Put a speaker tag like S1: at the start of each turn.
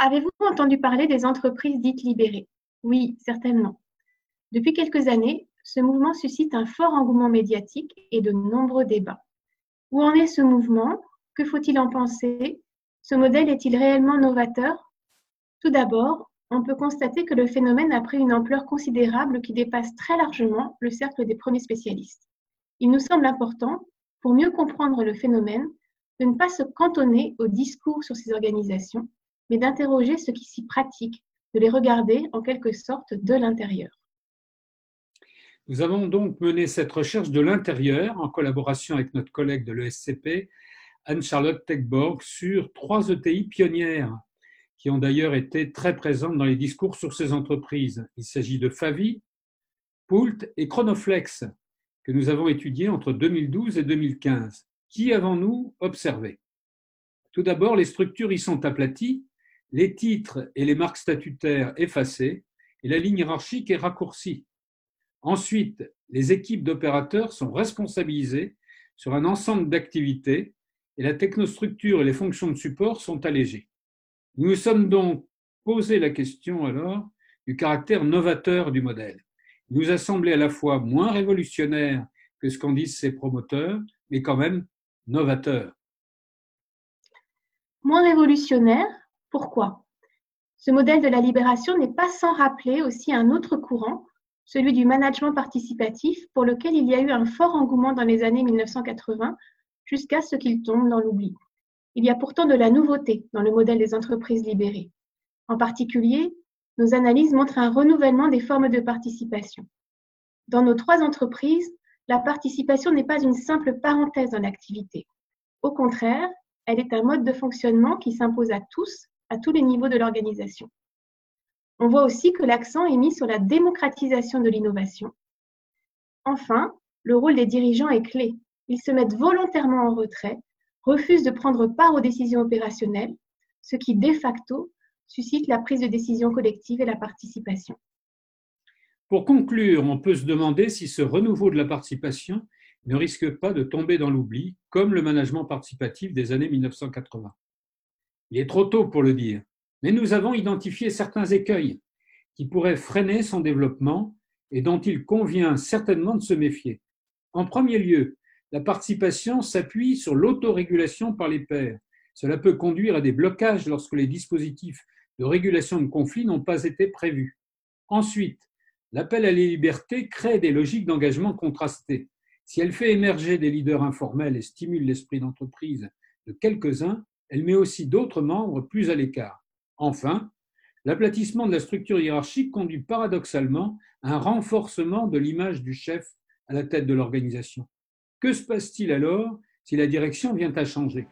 S1: Avez-vous entendu parler des entreprises dites libérées? Oui, certainement. Depuis quelques années, ce mouvement suscite un fort engouement médiatique et de nombreux débats. Où en est ce mouvement? Que faut-il en penser? Ce modèle est-il réellement novateur? Tout d'abord, on peut constater que le phénomène a pris une ampleur considérable qui dépasse très largement le cercle des premiers spécialistes. Il nous semble important, pour mieux comprendre le phénomène, de ne pas se cantonner au discours sur ces organisations, mais d'interroger ce qui s'y pratique, de les regarder en quelque sorte de l'intérieur.
S2: Nous avons donc mené cette recherche de l'intérieur en collaboration avec notre collègue de l'ESCP, Anne-Charlotte Techborg, sur trois ETI pionnières qui ont d'ailleurs été très présentes dans les discours sur ces entreprises. Il s'agit de Favi, Poult et Chronoflex, que nous avons étudiés entre 2012 et 2015. Qui avons-nous observé Tout d'abord, les structures y sont aplaties, les titres et les marques statutaires effacés, et la ligne hiérarchique est raccourcie. Ensuite, les équipes d'opérateurs sont responsabilisées sur un ensemble d'activités et la technostructure et les fonctions de support sont allégées. Nous nous sommes donc posé la question alors du caractère novateur du modèle. Il nous a semblé à la fois moins révolutionnaire que ce qu'en disent ses promoteurs, mais quand même novateur.
S1: Moins révolutionnaire, pourquoi? Ce modèle de la libération n'est pas sans rappeler aussi un autre courant, celui du management participatif, pour lequel il y a eu un fort engouement dans les années 1980, jusqu'à ce qu'il tombe dans l'oubli. Il y a pourtant de la nouveauté dans le modèle des entreprises libérées. En particulier, nos analyses montrent un renouvellement des formes de participation. Dans nos trois entreprises, la participation n'est pas une simple parenthèse dans l'activité. Au contraire, elle est un mode de fonctionnement qui s'impose à tous, à tous les niveaux de l'organisation. On voit aussi que l'accent est mis sur la démocratisation de l'innovation. Enfin, le rôle des dirigeants est clé. Ils se mettent volontairement en retrait, refusent de prendre part aux décisions opérationnelles, ce qui, de facto, suscite la prise de décision collective et la participation.
S2: Pour conclure, on peut se demander si ce renouveau de la participation ne risque pas de tomber dans l'oubli, comme le management participatif des années 1980. Il est trop tôt pour le dire, mais nous avons identifié certains écueils qui pourraient freiner son développement et dont il convient certainement de se méfier. En premier lieu, la participation s'appuie sur l'autorégulation par les pairs. Cela peut conduire à des blocages lorsque les dispositifs de régulation de conflits n'ont pas été prévus. Ensuite, L'appel à la liberté crée des logiques d'engagement contrastées. Si elle fait émerger des leaders informels et stimule l'esprit d'entreprise de quelques-uns, elle met aussi d'autres membres plus à l'écart. Enfin, l'aplatissement de la structure hiérarchique conduit paradoxalement à un renforcement de l'image du chef à la tête de l'organisation. Que se passe-t-il alors si la direction vient à changer?